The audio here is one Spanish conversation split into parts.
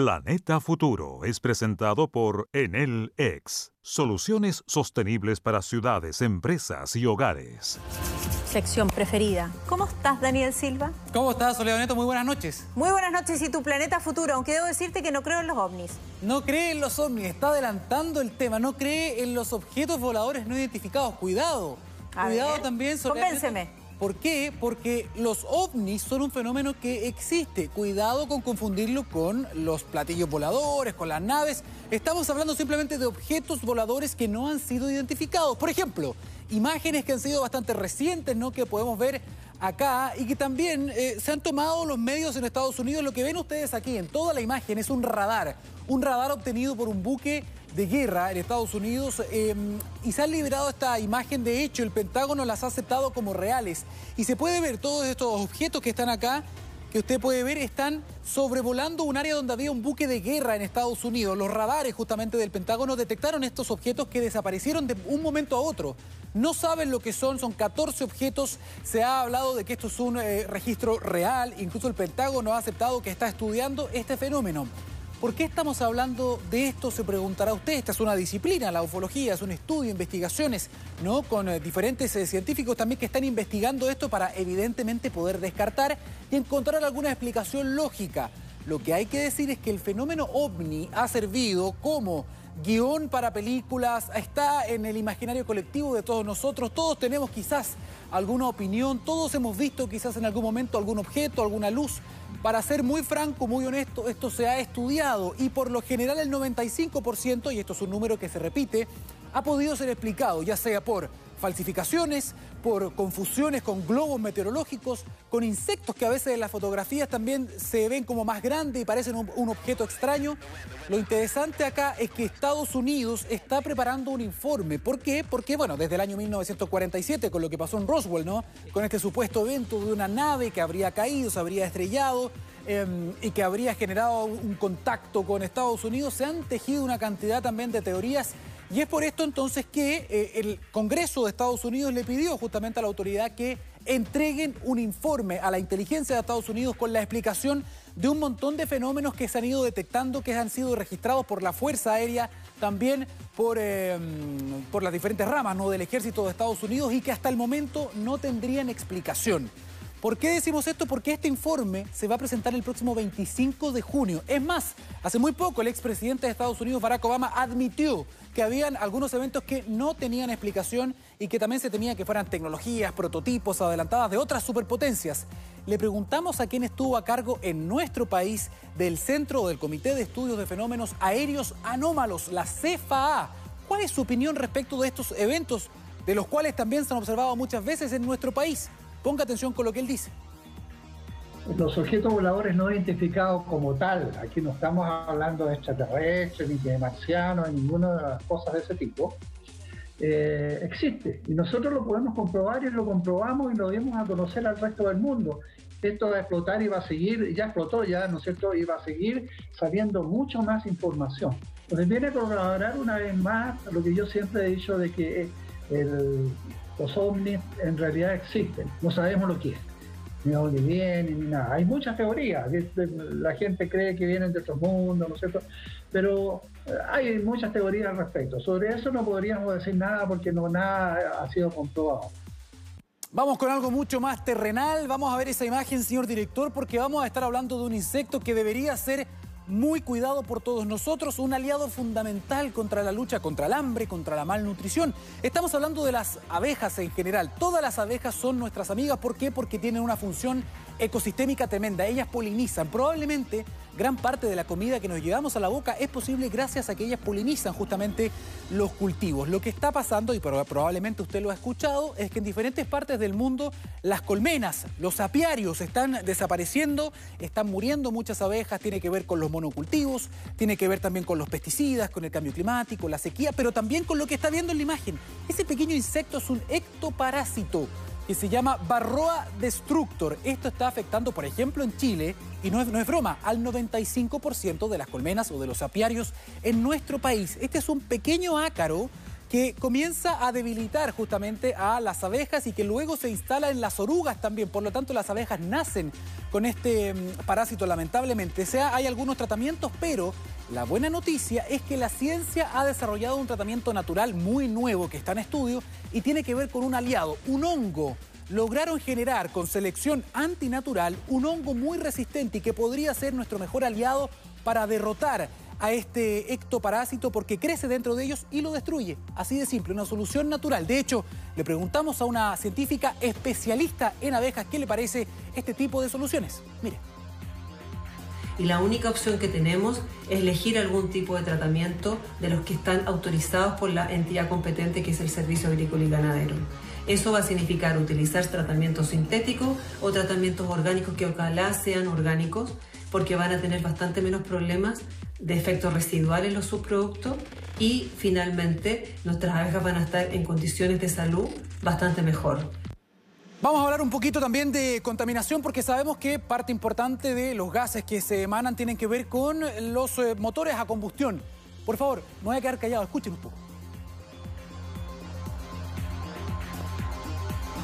Planeta Futuro es presentado por Enel X, soluciones sostenibles para ciudades, empresas y hogares. Sección preferida. ¿Cómo estás, Daniel Silva? ¿Cómo estás, Soledad Neto? Muy buenas noches. Muy buenas noches. ¿Y tu planeta futuro? Aunque debo decirte que no creo en los ovnis. No cree en los ovnis, está adelantando el tema. No cree en los objetos voladores no identificados. Cuidado. Cuidado también, Soledad Convénceme. ¿Por qué? Porque los ovnis son un fenómeno que existe. Cuidado con confundirlo con los platillos voladores, con las naves. Estamos hablando simplemente de objetos voladores que no han sido identificados. Por ejemplo, imágenes que han sido bastante recientes, ¿no? Que podemos ver acá y que también eh, se han tomado los medios en Estados Unidos. Lo que ven ustedes aquí en toda la imagen es un radar. Un radar obtenido por un buque de guerra en Estados Unidos em, y se ha liberado esta imagen. De hecho, el Pentágono las ha aceptado como reales. Y se puede ver todos estos objetos que están acá, que usted puede ver, están sobrevolando un área donde había un buque de guerra en Estados Unidos. Los radares justamente del Pentágono detectaron estos objetos que desaparecieron de un momento a otro. No saben lo que son, son 14 objetos. Se ha hablado de que esto es un eh, registro real. Incluso el Pentágono ha aceptado que está estudiando este fenómeno. ¿Por qué estamos hablando de esto? Se preguntará usted. Esta es una disciplina, la ufología, es un estudio, investigaciones, ¿no? Con eh, diferentes eh, científicos también que están investigando esto para evidentemente poder descartar y encontrar alguna explicación lógica. Lo que hay que decir es que el fenómeno ovni ha servido como guion para películas, está en el imaginario colectivo de todos nosotros, todos tenemos quizás alguna opinión, todos hemos visto quizás en algún momento algún objeto, alguna luz, para ser muy franco, muy honesto, esto se ha estudiado y por lo general el 95%, y esto es un número que se repite, ha podido ser explicado, ya sea por falsificaciones, por confusiones con globos meteorológicos, con insectos que a veces en las fotografías también se ven como más grandes y parecen un, objeto extraño. Lo interesante acá es que Estados Unidos está preparando un informe. ¿Por qué? Porque, bueno, desde el año 1947, con lo que pasó en Roswell, ¿no? Con este supuesto evento de una nave que habría caído, se habría estrellado. Em, y que habría generado un contacto con Estados Unidos, se han tejido una cantidad también de teorías y es por esto entonces que eh, el Congreso de Estados Unidos le pidió justamente a la autoridad que entreguen un informe a la inteligencia de Estados Unidos con la explicación de un montón de fenómenos que se han ido detectando, que han sido registrados por la Fuerza Aérea, también por, em, por las diferentes ramas ¿no? del ejército de Estados Unidos y que hasta el momento no tendrían explicación. ¿Por qué decimos esto? Porque este informe se va a presentar el próximo 25 de junio. Es más, hace muy poco el expresidente de Estados Unidos, Barack Obama, admitió que habían algunos eventos que no tenían explicación y que también se temía que fueran tecnologías, prototipos adelantadas de otras superpotencias. Le preguntamos a quién estuvo a cargo en nuestro país del Centro del Comité de Estudios de Fenómenos Aéreos Anómalos, la CFAA. ¿Cuál es su opinión respecto de estos eventos, de los cuales también se han observado muchas veces en nuestro país? Ponga atención con lo que él dice. Los objetos voladores no identificados como tal, aquí no estamos hablando de extraterrestres, ni de marcianos, ni ninguna de las cosas de ese tipo, eh, existe. Y nosotros lo podemos comprobar y lo comprobamos y lo dimos a conocer al resto del mundo. Esto va a explotar y va a seguir, ya explotó ya, ¿no es cierto? Y va a seguir saliendo mucho más información. Entonces viene a corroborar una vez más lo que yo siempre he dicho de que el, los ovnis en realidad existen, no sabemos lo que es, ni dónde vienen, ni nada. Hay muchas teorías, la gente cree que vienen de otros mundos, ¿no es cierto? Pero eh, hay muchas teorías al respecto. Sobre eso no podríamos decir nada porque no nada ha sido comprobado. Vamos con algo mucho más terrenal. Vamos a ver esa imagen, señor director, porque vamos a estar hablando de un insecto que debería ser muy cuidado por todos nosotros, un aliado fundamental contra la lucha contra el hambre, contra la malnutrición. Estamos hablando de las abejas en general. Todas las abejas son nuestras amigas. ¿Por qué? Porque tienen una función ecosistémica tremenda. Ellas polinizan. Probablemente gran parte de la comida que nos llevamos a la boca es posible gracias a que ellas polinizan justamente los cultivos. Lo que está pasando, y probablemente usted lo ha escuchado, es que en diferentes partes del mundo las colmenas, los apiarios están desapareciendo, están muriendo muchas abejas, tiene que ver con los monocultivos, tiene que ver también con los pesticidas, con el cambio climático, la sequía, pero también con lo que está viendo en la imagen. Ese pequeño insecto es un ectoparásito que se llama Barroa Destructor. Esto está afectando, por ejemplo, en Chile, y no es, no es broma, al 95% de las colmenas o de los apiarios en nuestro país. Este es un pequeño ácaro que comienza a debilitar justamente a las abejas y que luego se instala en las orugas también. Por lo tanto, las abejas nacen con este mm, parásito lamentablemente. O sea, hay algunos tratamientos, pero la buena noticia es que la ciencia ha desarrollado un tratamiento natural muy nuevo que está en estudio y tiene que ver con un aliado, un hongo. Lograron generar con selección antinatural un hongo muy resistente y que podría ser nuestro mejor aliado para derrotar a este ectoparásito porque crece dentro de ellos y lo destruye. Así de simple, una solución natural. De hecho, le preguntamos a una científica especialista en abejas qué le parece este tipo de soluciones. Mire. Y la única opción que tenemos es elegir algún tipo de tratamiento de los que están autorizados por la entidad competente que es el Servicio Agrícola y Ganadero. Eso va a significar utilizar tratamientos sintéticos o tratamientos orgánicos que ojalá sean orgánicos porque van a tener bastante menos problemas de efectos residuales los subproductos y finalmente nuestras abejas van a estar en condiciones de salud bastante mejor. Vamos a hablar un poquito también de contaminación porque sabemos que parte importante de los gases que se emanan tienen que ver con los eh, motores a combustión. Por favor, no voy a quedar callado, escuchen un poco.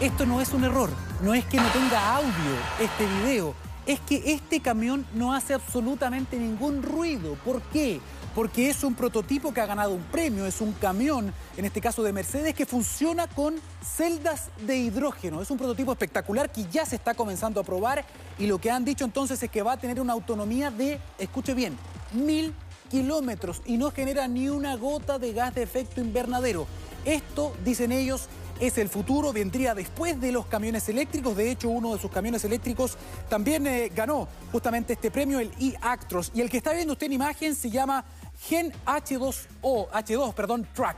Esto no es un error, no es que no tenga audio este video es que este camión no hace absolutamente ningún ruido. ¿Por qué? Porque es un prototipo que ha ganado un premio, es un camión, en este caso de Mercedes, que funciona con celdas de hidrógeno. Es un prototipo espectacular que ya se está comenzando a probar y lo que han dicho entonces es que va a tener una autonomía de, escuche bien, mil kilómetros y no genera ni una gota de gas de efecto invernadero. Esto, dicen ellos, es el futuro, vendría después de los camiones eléctricos. De hecho, uno de sus camiones eléctricos también eh, ganó justamente este premio, el e-Actros. Y el que está viendo usted en imagen se llama Gen H2O, H2, perdón, Truck.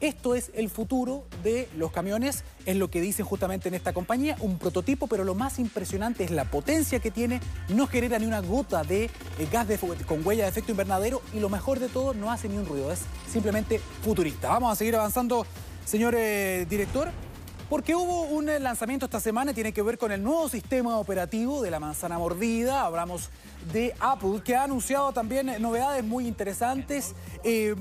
Esto es el futuro de los camiones, es lo que dicen justamente en esta compañía, un prototipo, pero lo más impresionante es la potencia que tiene, no genera ni una gota de eh, gas de, con huella de efecto invernadero y lo mejor de todo, no hace ni un ruido, es simplemente futurista. Vamos a seguir avanzando señor eh, director, porque hubo un eh, lanzamiento esta semana, tiene que ver con el nuevo sistema operativo de la manzana mordida. Hablamos de Apple, que ha anunciado también eh, novedades muy interesantes.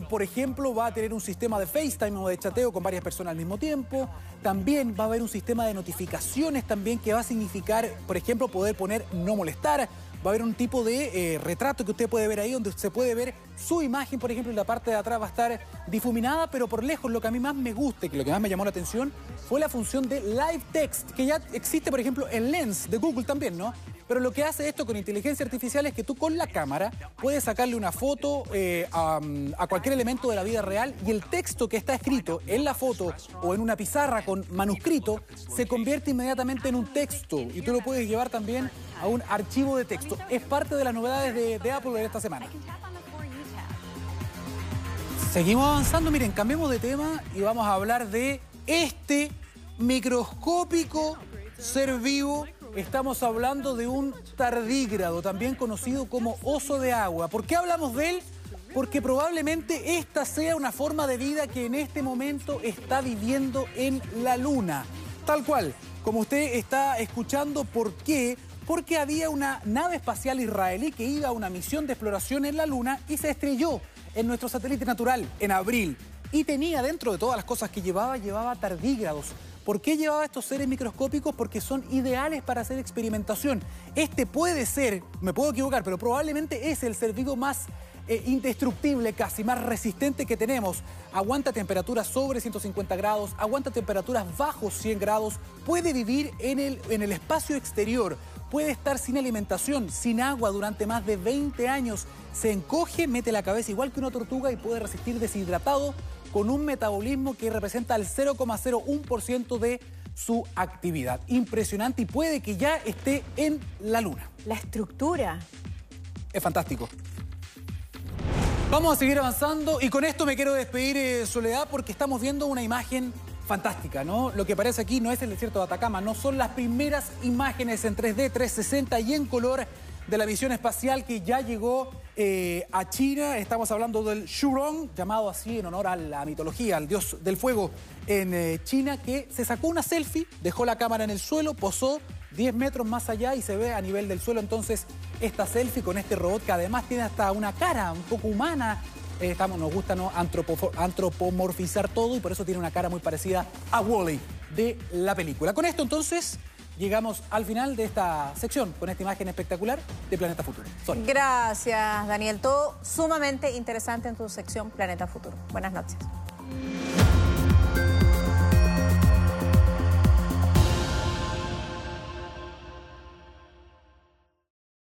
por ejemplo, va a tener un sistema de FaceTime o de chateo con varias personas al mismo tiempo. También va a haber un sistema de notificaciones también que va a significar, por ejemplo, poder poner no molestar va a haber un tipo de eh, retrato que usted puede ver ahí, donde se puede ver su imagen, por ejemplo, y la parte de atrás va a estar difuminada, pero por lejos lo que a mí más me gusta y que lo que más me llamó la atención fue la función de Live Text, que ya existe, por ejemplo, en Lens de Google también, ¿no? Pero lo que hace esto con inteligencia artificial es que tú con la cámara puedes sacarle una foto eh, a, cualquier elemento de la vida real y el texto que está escrito en la foto o en una pizarra con manuscrito se convierte inmediatamente en un texto y tú lo puedes llevar también a un archivo de texto. Es parte de las novedades de, Apple de esta semana. Seguimos avanzando, miren, cambiemos de tema y vamos a hablar de este microscópico ser vivo estamos hablando de un tardígrado, también conocido como oso de agua. ¿Por qué hablamos de él? Porque probablemente esta sea una forma de vida que en este momento está viviendo en la Luna. Tal cual, como usted está escuchando, ¿por qué? Porque había una nave espacial israelí que iba a una misión de exploración en la Luna y se estrelló en nuestro satélite natural en abril. Y tenía dentro de todas las cosas que llevaba, llevaba tardígrados ¿Por qué llevaba estos seres microscópicos? Porque son ideales para hacer experimentación. Este puede ser, me puedo equivocar, pero probablemente es el ser vivo más eh, indestructible, casi más resistente que tenemos. Aguanta temperaturas sobre 150 grados, aguanta temperaturas bajo 100 grados, puede vivir en el, en el espacio exterior, puede estar sin alimentación, sin agua durante más de 20 años, se encoge, mete la cabeza igual que una tortuga y puede resistir deshidratado con un metabolismo que representa el 0,01% de su actividad. Impresionante y puede que ya esté en la Luna. La estructura. Es fantástico. Vamos a seguir avanzando y con esto me quiero despedir, eh, Soledad, porque estamos viendo una imagen fantástica, ¿no? Lo que aparece aquí no es el desierto de Atacama, no son las primeras imágenes en 3D, 360 y en color de la misión espacial que ya llegó eh, a China. Estamos hablando del Shurong, llamado así en honor a la mitología, al dios del fuego en eh, China, que se sacó una selfie, dejó la cámara en el suelo, posó 10 metros más allá y se ve a nivel del suelo entonces esta selfie con este robot que además tiene hasta una cara un poco humana, estamos, nos gusta ¿no? antropomorfizar todo y por eso tiene una cara muy parecida a Wally de la película. Con esto entonces llegamos al final de esta sección con esta imagen espectacular de Planeta Futuro. Gracias, Daniel. Todo sumamente interesante en tu sección Planeta Futuro. Buenas noches.